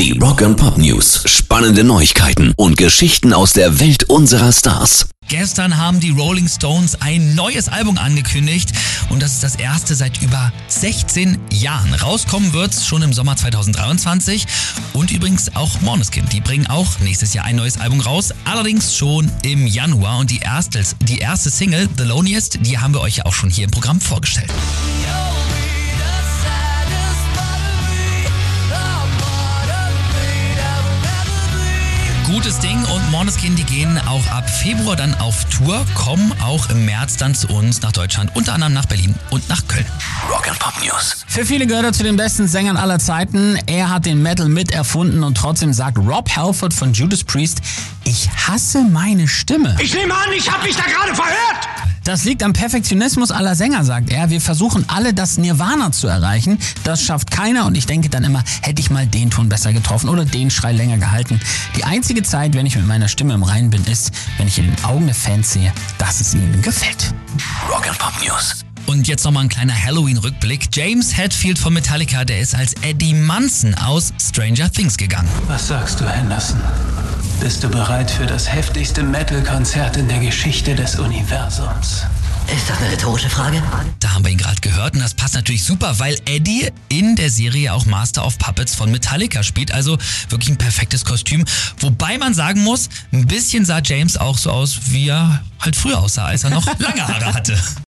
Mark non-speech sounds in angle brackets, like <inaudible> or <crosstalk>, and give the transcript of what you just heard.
Die Rock and Pop News. Spannende Neuigkeiten und Geschichten aus der Welt unserer Stars. Gestern haben die Rolling Stones ein neues Album angekündigt und das ist das erste seit über 16 Jahren. Rauskommen wird's schon im Sommer 2023 und übrigens auch Måneskin. Die bringen auch nächstes Jahr ein neues Album raus, allerdings schon im Januar und die erste, die erste Single, The Loneliest, die haben wir euch ja auch schon hier im Programm vorgestellt. Gutes Ding und Måneskin, die gehen auch ab Februar dann auf Tour, kommen auch im März dann zu uns nach Deutschland, unter anderem nach Berlin und nach Köln. Rock and Pop News. Für viele gehört er zu den besten Sängern aller Zeiten. Er hat den Metal miterfunden und trotzdem sagt Rob Halford von Judas Priest, ich hasse meine Stimme. Ich nehme an, ich habe mich da gerade verhört. Das liegt am Perfektionismus aller Sänger, sagt er. Wir versuchen alle, das Nirvana zu erreichen. Das schafft keiner und ich denke dann immer, hätte ich mal den Ton besser getroffen oder den Schrei länger gehalten. Die einzige Zeit, wenn ich mit meiner Stimme im Reinen bin, ist, wenn ich in den Augen der Fans sehe, dass es ihnen gefällt. Rock and Pop News. Und jetzt nochmal ein kleiner Halloween-Rückblick. James Hetfield von Metallica, der ist als Eddie Munson aus Stranger Things gegangen. Was sagst du, Henderson? Bist du bereit für das heftigste Metal-Konzert in der Geschichte des Universums? Ist das eine rhetorische Frage? Da haben wir ihn gerade gehört und das passt natürlich super, weil Eddie in der Serie auch Master of Puppets von Metallica spielt. Also wirklich ein perfektes Kostüm. Wobei man sagen muss, ein bisschen sah James auch so aus, wie er halt früher aussah, als er noch <laughs> lange Haare hatte.